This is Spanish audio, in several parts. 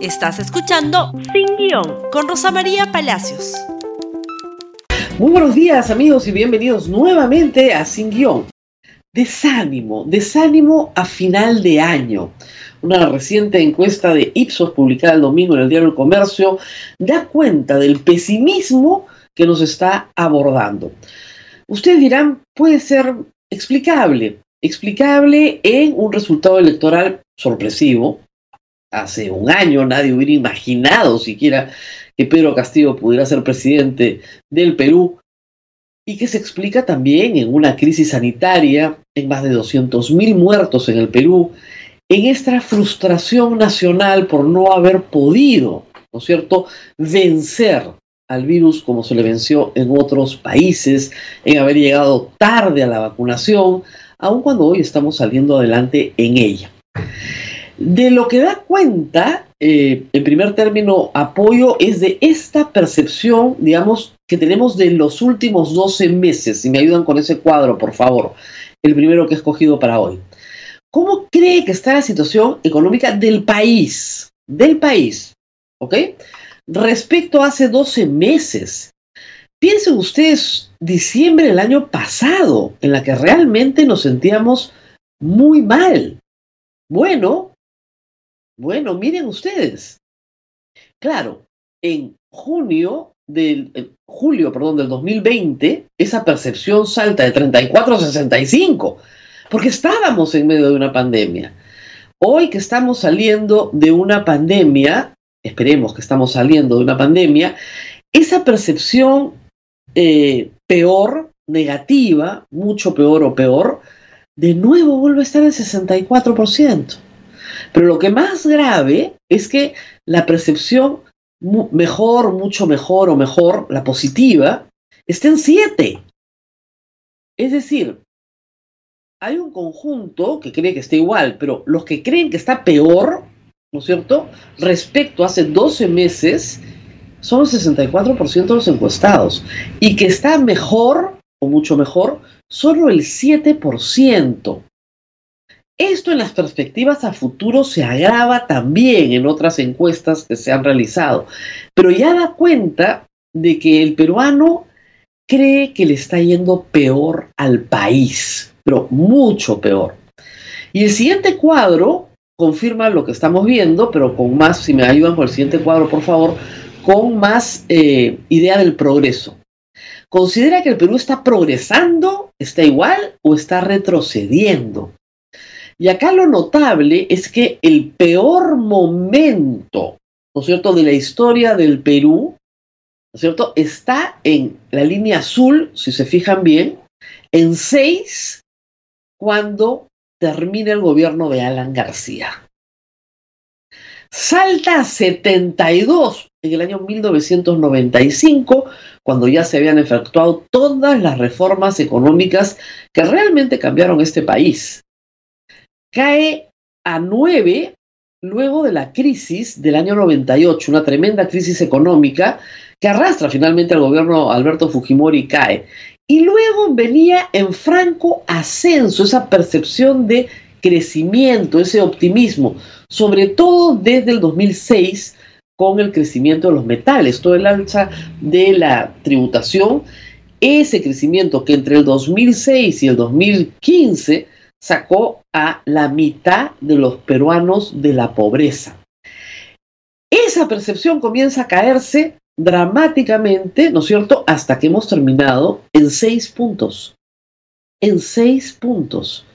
Estás escuchando Sin Guión con Rosa María Palacios. Muy buenos días amigos y bienvenidos nuevamente a Sin Guión. Desánimo, desánimo a final de año. Una reciente encuesta de Ipsos publicada el domingo en el diario El Comercio da cuenta del pesimismo que nos está abordando. Ustedes dirán, puede ser explicable, explicable en un resultado electoral sorpresivo, hace un año nadie hubiera imaginado siquiera que Pedro Castillo pudiera ser presidente del Perú y que se explica también en una crisis sanitaria, en más de 200.000 muertos en el Perú, en esta frustración nacional por no haber podido, ¿no es cierto?, vencer al virus como se le venció en otros países, en haber llegado tarde a la vacunación, aun cuando hoy estamos saliendo adelante en ella. De lo que da cuenta, eh, en primer término, apoyo es de esta percepción, digamos, que tenemos de los últimos 12 meses. Si me ayudan con ese cuadro, por favor, el primero que he escogido para hoy. ¿Cómo cree que está la situación económica del país? Del país, ¿ok? Respecto a hace 12 meses. Piensen ustedes, diciembre del año pasado, en la que realmente nos sentíamos muy mal. Bueno, bueno, miren ustedes. Claro, en junio del julio, perdón, del 2020, esa percepción salta de 34 a 65, porque estábamos en medio de una pandemia. Hoy que estamos saliendo de una pandemia, esperemos que estamos saliendo de una pandemia, esa percepción eh, peor, negativa, mucho peor o peor, de nuevo vuelve a estar en 64%. Pero lo que más grave es que la percepción mejor, mucho mejor o mejor, la positiva, está en 7. Es decir, hay un conjunto que cree que está igual, pero los que creen que está peor, ¿no es cierto? Respecto a hace 12 meses, son el 64% de los encuestados. Y que está mejor, o mucho mejor, solo el 7%. Esto en las perspectivas a futuro se agrava también en otras encuestas que se han realizado, pero ya da cuenta de que el peruano cree que le está yendo peor al país, pero mucho peor. Y el siguiente cuadro confirma lo que estamos viendo, pero con más, si me ayudan con el siguiente cuadro, por favor, con más eh, idea del progreso. ¿Considera que el Perú está progresando, está igual o está retrocediendo? Y acá lo notable es que el peor momento, ¿no es cierto?, de la historia del Perú, ¿no es cierto?, está en la línea azul, si se fijan bien, en 6, cuando termina el gobierno de Alan García. Salta a 72 en el año 1995, cuando ya se habían efectuado todas las reformas económicas que realmente cambiaron este país cae a 9 luego de la crisis del año 98, una tremenda crisis económica que arrastra finalmente al gobierno Alberto Fujimori y cae. Y luego venía en franco ascenso esa percepción de crecimiento, ese optimismo, sobre todo desde el 2006 con el crecimiento de los metales, todo el alza de la tributación, ese crecimiento que entre el 2006 y el 2015 sacó a la mitad de los peruanos de la pobreza. Esa percepción comienza a caerse dramáticamente, ¿no es cierto?, hasta que hemos terminado en seis puntos. En seis puntos.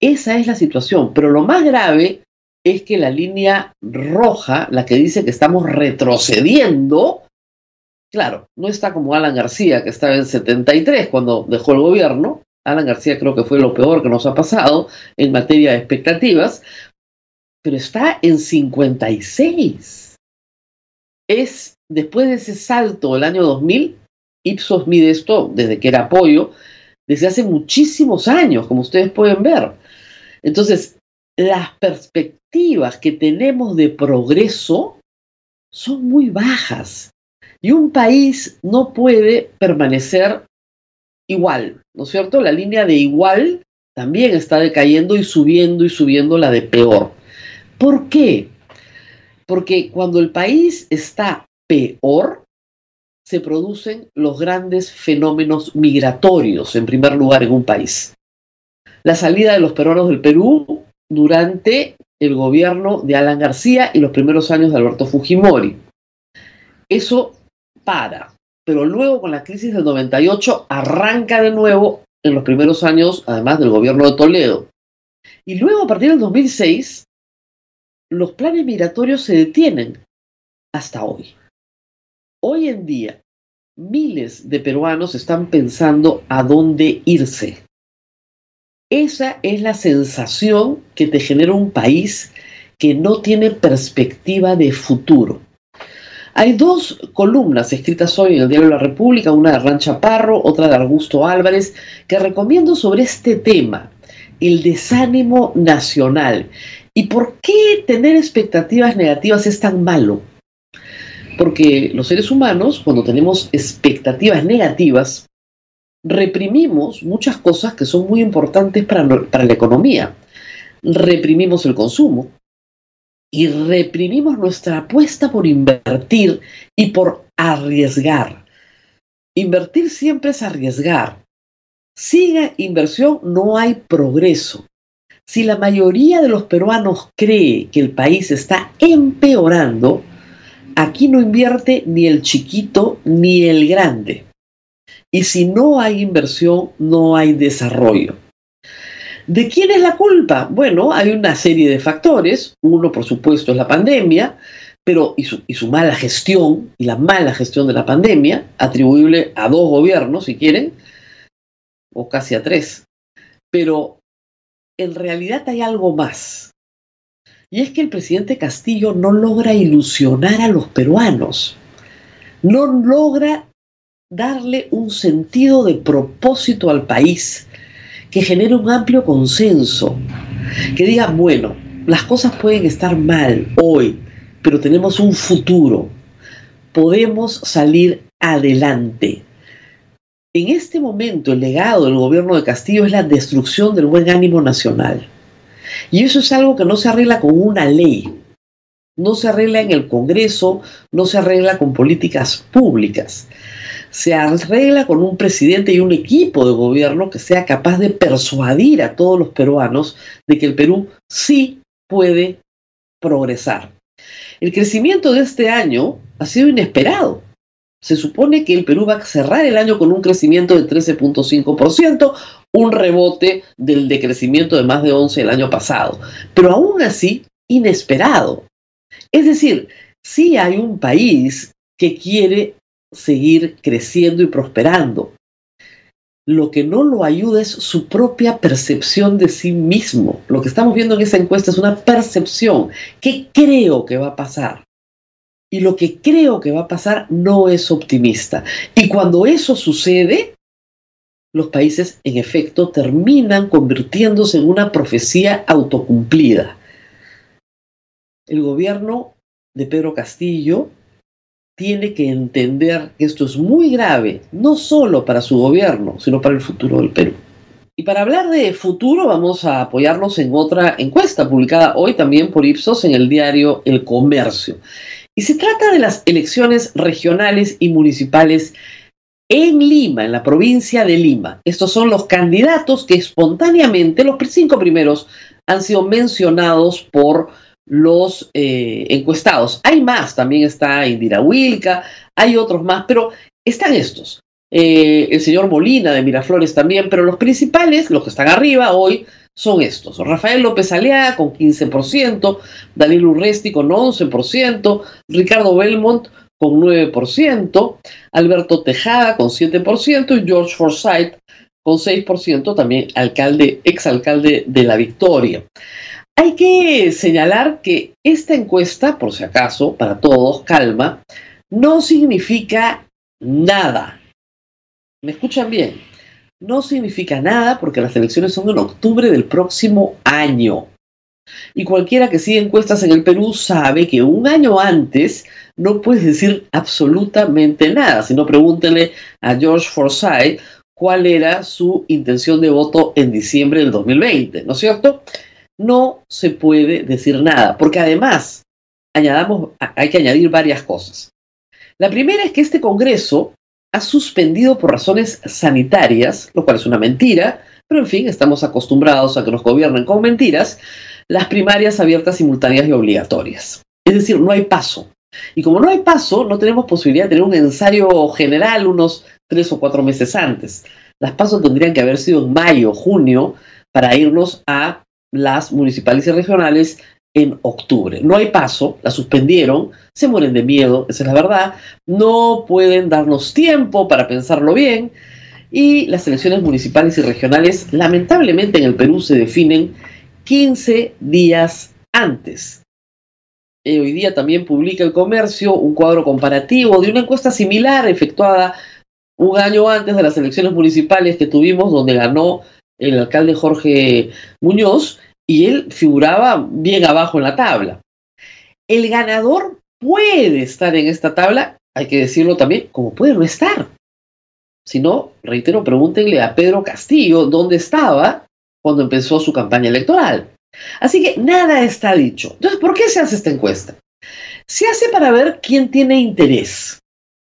Esa es la situación. Pero lo más grave es que la línea roja, la que dice que estamos retrocediendo, claro, no está como Alan García, que estaba en 73 cuando dejó el gobierno, Alan García creo que fue lo peor que nos ha pasado en materia de expectativas, pero está en 56. Es después de ese salto del año 2000, Ipsos mide esto desde que era apoyo, desde hace muchísimos años, como ustedes pueden ver. Entonces, las perspectivas que tenemos de progreso son muy bajas. Y un país no puede permanecer igual, ¿no es cierto? La línea de igual también está decayendo y subiendo y subiendo la de peor. ¿Por qué? Porque cuando el país está peor, se producen los grandes fenómenos migratorios, en primer lugar, en un país. La salida de los peruanos del Perú durante el gobierno de Alan García y los primeros años de Alberto Fujimori. Eso para, pero luego con la crisis del 98 arranca de nuevo en los primeros años, además del gobierno de Toledo. Y luego, a partir del 2006, los planes migratorios se detienen hasta hoy. Hoy en día, miles de peruanos están pensando a dónde irse. Esa es la sensación que te genera un país que no tiene perspectiva de futuro. Hay dos columnas escritas hoy en el Diario la República, una de Rancha Parro, otra de Augusto Álvarez, que recomiendo sobre este tema, el desánimo nacional. ¿Y por qué tener expectativas negativas es tan malo? Porque los seres humanos, cuando tenemos expectativas negativas, reprimimos muchas cosas que son muy importantes para la economía. Reprimimos el consumo y reprimimos nuestra apuesta por invertir y por arriesgar. Invertir siempre es arriesgar. Siga inversión, no hay progreso. Si la mayoría de los peruanos cree que el país está empeorando, aquí no invierte ni el chiquito ni el grande. Y si no hay inversión, no hay desarrollo. ¿De quién es la culpa? Bueno, hay una serie de factores. Uno, por supuesto, es la pandemia, pero y su, y su, mala gestión, y la mala gestión de la pandemia, atribuible a dos gobiernos, si quieren, o casi a tres. Pero en realidad hay algo más. Y es que el presidente Castillo no logra ilusionar a los peruanos. No logra darle un sentido de propósito al país que genere un amplio consenso, que diga, bueno, las cosas pueden estar mal hoy, pero tenemos un futuro, podemos salir adelante. En este momento el legado del gobierno de Castillo es la destrucción del buen ánimo nacional. Y eso es algo que no se arregla con una ley, no se arregla en el Congreso, no se arregla con políticas públicas se arregla con un presidente y un equipo de gobierno que sea capaz de persuadir a todos los peruanos de que el Perú sí puede progresar. El crecimiento de este año ha sido inesperado. Se supone que el Perú va a cerrar el año con un crecimiento de 13.5%, un rebote del decrecimiento de más de 11 el año pasado, pero aún así inesperado. Es decir, sí hay un país que quiere seguir creciendo y prosperando. Lo que no lo ayuda es su propia percepción de sí mismo. Lo que estamos viendo en esa encuesta es una percepción. ¿Qué creo que va a pasar? Y lo que creo que va a pasar no es optimista. Y cuando eso sucede, los países en efecto terminan convirtiéndose en una profecía autocumplida. El gobierno de Pedro Castillo tiene que entender que esto es muy grave, no solo para su gobierno, sino para el futuro del Perú. Y para hablar de futuro vamos a apoyarnos en otra encuesta publicada hoy también por Ipsos en el diario El Comercio. Y se trata de las elecciones regionales y municipales en Lima, en la provincia de Lima. Estos son los candidatos que espontáneamente, los cinco primeros, han sido mencionados por los eh, encuestados. Hay más, también está Indira Wilca, hay otros más, pero están estos. Eh, el señor Molina de Miraflores también, pero los principales, los que están arriba hoy, son estos. Rafael López Alea con 15%, Daniel Urresti con 11%, Ricardo Belmont con 9%, Alberto Tejada con 7% y George Forsyth con 6%, también alcalde, exalcalde de La Victoria. Hay que señalar que esta encuesta, por si acaso, para todos, calma, no significa nada. ¿Me escuchan bien? No significa nada porque las elecciones son en octubre del próximo año. Y cualquiera que siga encuestas en el Perú sabe que un año antes no puedes decir absolutamente nada. Si no, pregúntenle a George Forsyth cuál era su intención de voto en diciembre del 2020, ¿no es cierto? No se puede decir nada, porque además añadamos, hay que añadir varias cosas. La primera es que este Congreso ha suspendido por razones sanitarias, lo cual es una mentira, pero en fin, estamos acostumbrados a que nos gobiernen con mentiras, las primarias abiertas, simultáneas y obligatorias. Es decir, no hay paso. Y como no hay paso, no tenemos posibilidad de tener un ensayo general unos tres o cuatro meses antes. Las pasos tendrían que haber sido en mayo, junio, para irnos a las municipales y regionales en octubre. No hay paso, la suspendieron, se mueren de miedo, esa es la verdad, no pueden darnos tiempo para pensarlo bien y las elecciones municipales y regionales lamentablemente en el Perú se definen 15 días antes. Eh, hoy día también publica el comercio un cuadro comparativo de una encuesta similar efectuada un año antes de las elecciones municipales que tuvimos donde ganó el alcalde Jorge Muñoz y él figuraba bien abajo en la tabla. El ganador puede estar en esta tabla, hay que decirlo también, como puede no estar. Si no, reitero, pregúntenle a Pedro Castillo dónde estaba cuando empezó su campaña electoral. Así que nada está dicho. Entonces, ¿por qué se hace esta encuesta? Se hace para ver quién tiene interés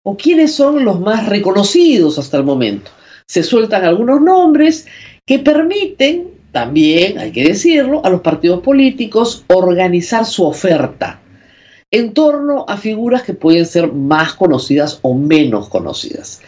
o quiénes son los más reconocidos hasta el momento. Se sueltan algunos nombres que permiten también, hay que decirlo, a los partidos políticos organizar su oferta en torno a figuras que pueden ser más conocidas o menos conocidas.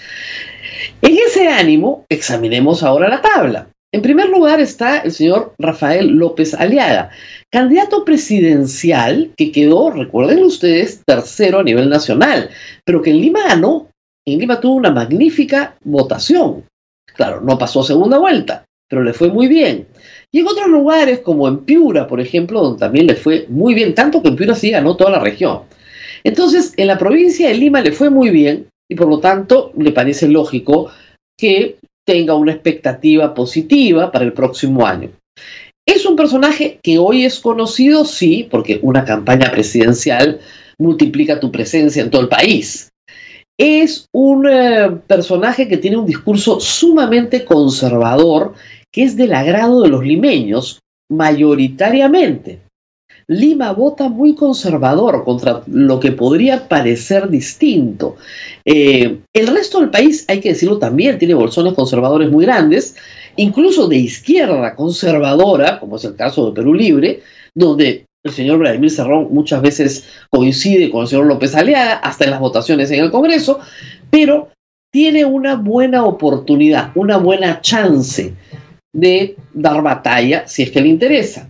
En ese ánimo, examinemos ahora la tabla. En primer lugar está el señor Rafael López Aliaga, candidato presidencial que quedó, recuerden ustedes, tercero a nivel nacional, pero que en Lima ganó. En Lima tuvo una magnífica votación. Claro, no pasó segunda vuelta, pero le fue muy bien. Y en otros lugares, como en Piura, por ejemplo, donde también le fue muy bien, tanto que en Piura sí ganó toda la región. Entonces, en la provincia de Lima le fue muy bien y por lo tanto le parece lógico que tenga una expectativa positiva para el próximo año. Es un personaje que hoy es conocido, sí, porque una campaña presidencial multiplica tu presencia en todo el país. Es un eh, personaje que tiene un discurso sumamente conservador que es del agrado de los limeños mayoritariamente. Lima vota muy conservador contra lo que podría parecer distinto. Eh, el resto del país, hay que decirlo también, tiene bolsones conservadores muy grandes, incluso de izquierda conservadora, como es el caso de Perú Libre, donde el señor Vladimir Cerrón muchas veces coincide con el señor López Aliaga, hasta en las votaciones en el Congreso, pero tiene una buena oportunidad, una buena chance de dar batalla si es que le interesa.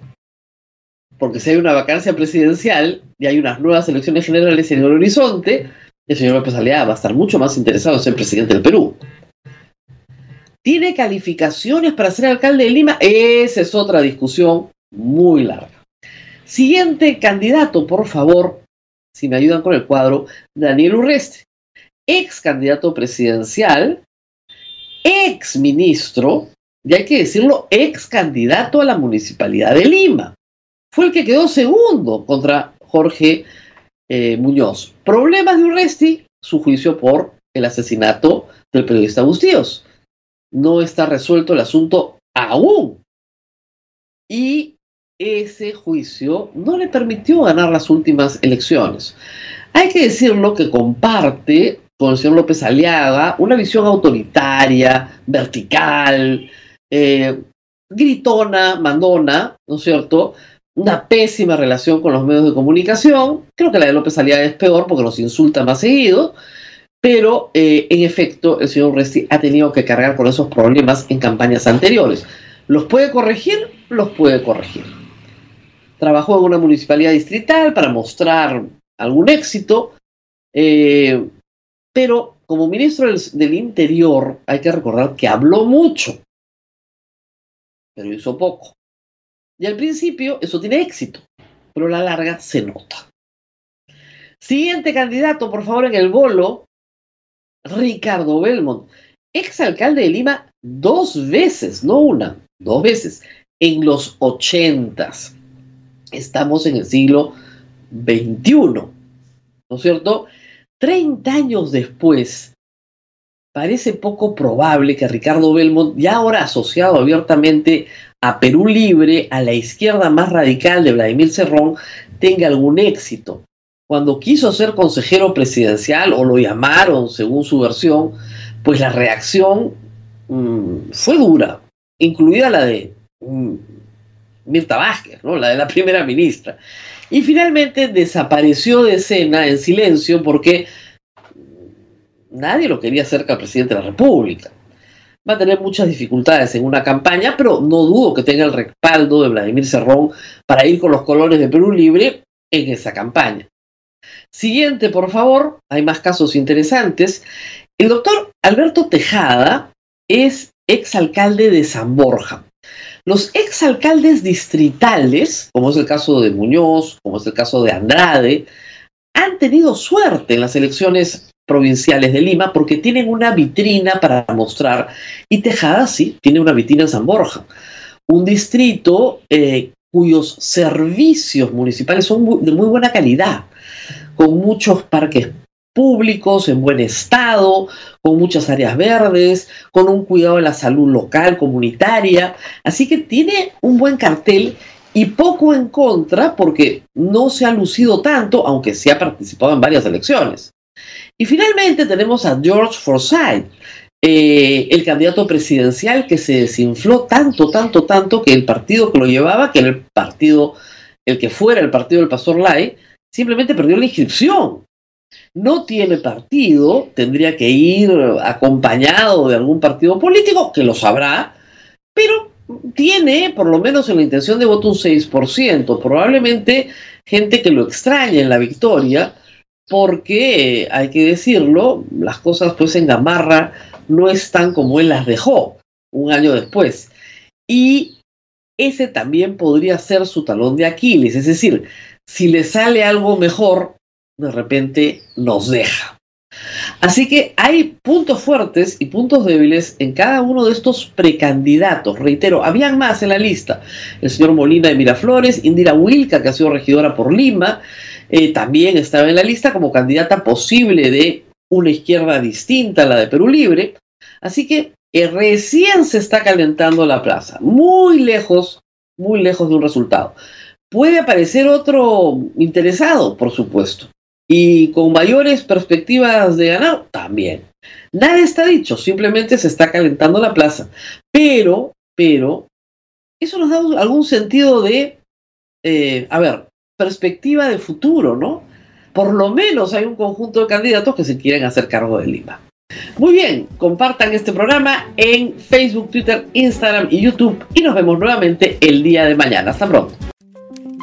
Porque si hay una vacancia presidencial y hay unas nuevas elecciones generales en el horizonte, el señor López Aliaga va a estar mucho más interesado en ser presidente del Perú. ¿Tiene calificaciones para ser alcalde de Lima? Esa es otra discusión muy larga. Siguiente candidato, por favor, si me ayudan con el cuadro, Daniel Urreste, ex candidato presidencial, ex ministro, y hay que decirlo, ex candidato a la municipalidad de Lima. Fue el que quedó segundo contra Jorge eh, Muñoz. Problemas de Urresti, su juicio por el asesinato del periodista Bustíos. No está resuelto el asunto aún. Y ese juicio no le permitió ganar las últimas elecciones. Hay que decirlo que comparte con el señor López Aliaga una visión autoritaria, vertical, eh, gritona, mandona, ¿no es cierto? Una pésima relación con los medios de comunicación. Creo que la de López Aliaga es peor porque nos insulta más seguido. Pero eh, en efecto, el señor Resti ha tenido que cargar con esos problemas en campañas anteriores. ¿Los puede corregir? Los puede corregir. Trabajó en una municipalidad distrital para mostrar algún éxito, eh, pero como ministro del, Interior hay que recordar que habló mucho pero hizo poco. Y al principio eso tiene éxito, pero a la larga se nota. Siguiente candidato, por favor, en el bolo, Ricardo Belmont, exalcalde de Lima dos veces, no una, dos veces, en los ochentas. Estamos en el siglo XXI, ¿no es cierto? Treinta años después, parece poco probable que Ricardo Belmont, ya ahora asociado abiertamente a Perú Libre, a la izquierda más radical de Vladimir Cerrón, tenga algún éxito. Cuando quiso ser consejero presidencial, o lo llamaron según su versión, pues la reacción mm, fue dura, incluida la de mm, Mirta Vázquez, ¿no? la de la primera ministra. Y finalmente desapareció de escena en silencio porque nadie lo quería cerca al presidente de la República. Va a tener muchas dificultades en una campaña, pero no dudo que tenga el respaldo de Vladimir Cerrón para ir con los colores de Perú Libre en esa campaña. Siguiente, por favor, hay más casos interesantes. El doctor Alberto Tejada es exalcalde de San Borja. Los exalcaldes distritales, como es el caso de Muñoz, como es el caso de Andrade, han tenido suerte en las elecciones provinciales de Lima porque tienen una vitrina para mostrar. Y Tejada sí, tiene una vitrina en San Borja. Un distrito eh, cuyos servicios municipales son de muy buena calidad, con muchos parques públicos en buen estado, con muchas áreas verdes, con un cuidado de la salud local, comunitaria. Así que tiene un buen cartel y poco en contra porque no se ha lucido tanto, aunque sí ha participado en varias elecciones. Y finalmente tenemos a George Forsyth, eh, el candidato presidencial que se desinfló tanto, tanto, tanto que el partido que lo llevaba, que el partido, el que fuera el partido del Pastor Lai, simplemente perdió la inscripción no tiene partido, tendría que ir acompañado de algún partido político, que lo sabrá, pero tiene, por lo menos en la intención de voto, un 6%, probablemente gente que lo extraña en la victoria, porque, hay que decirlo, las cosas pues en Gamarra no están como él las dejó un año después. Y ese también podría ser su talón de Aquiles, es decir, si le sale algo mejor, de repente nos deja. Así que hay puntos fuertes y puntos débiles en cada uno de estos precandidatos. Reitero, habían más en la lista. El señor Molina de Miraflores, Indira Wilca, que ha sido regidora por Lima, eh, también estaba en la lista como candidata posible de una izquierda distinta a la de Perú Libre. Así que recién se está calentando la plaza, muy lejos, muy lejos de un resultado. Puede aparecer otro interesado, por supuesto y con mayores perspectivas de ganar, también. Nada está dicho, simplemente se está calentando la plaza. Pero, pero, eso nos da algún sentido de, eh, a ver, perspectiva de futuro, ¿no? Por lo menos hay un conjunto de candidatos que se quieren hacer cargo de Lima. Muy bien, compartan este programa en Facebook, Twitter, Instagram y YouTube y nos vemos nuevamente el día de mañana. Hasta pronto.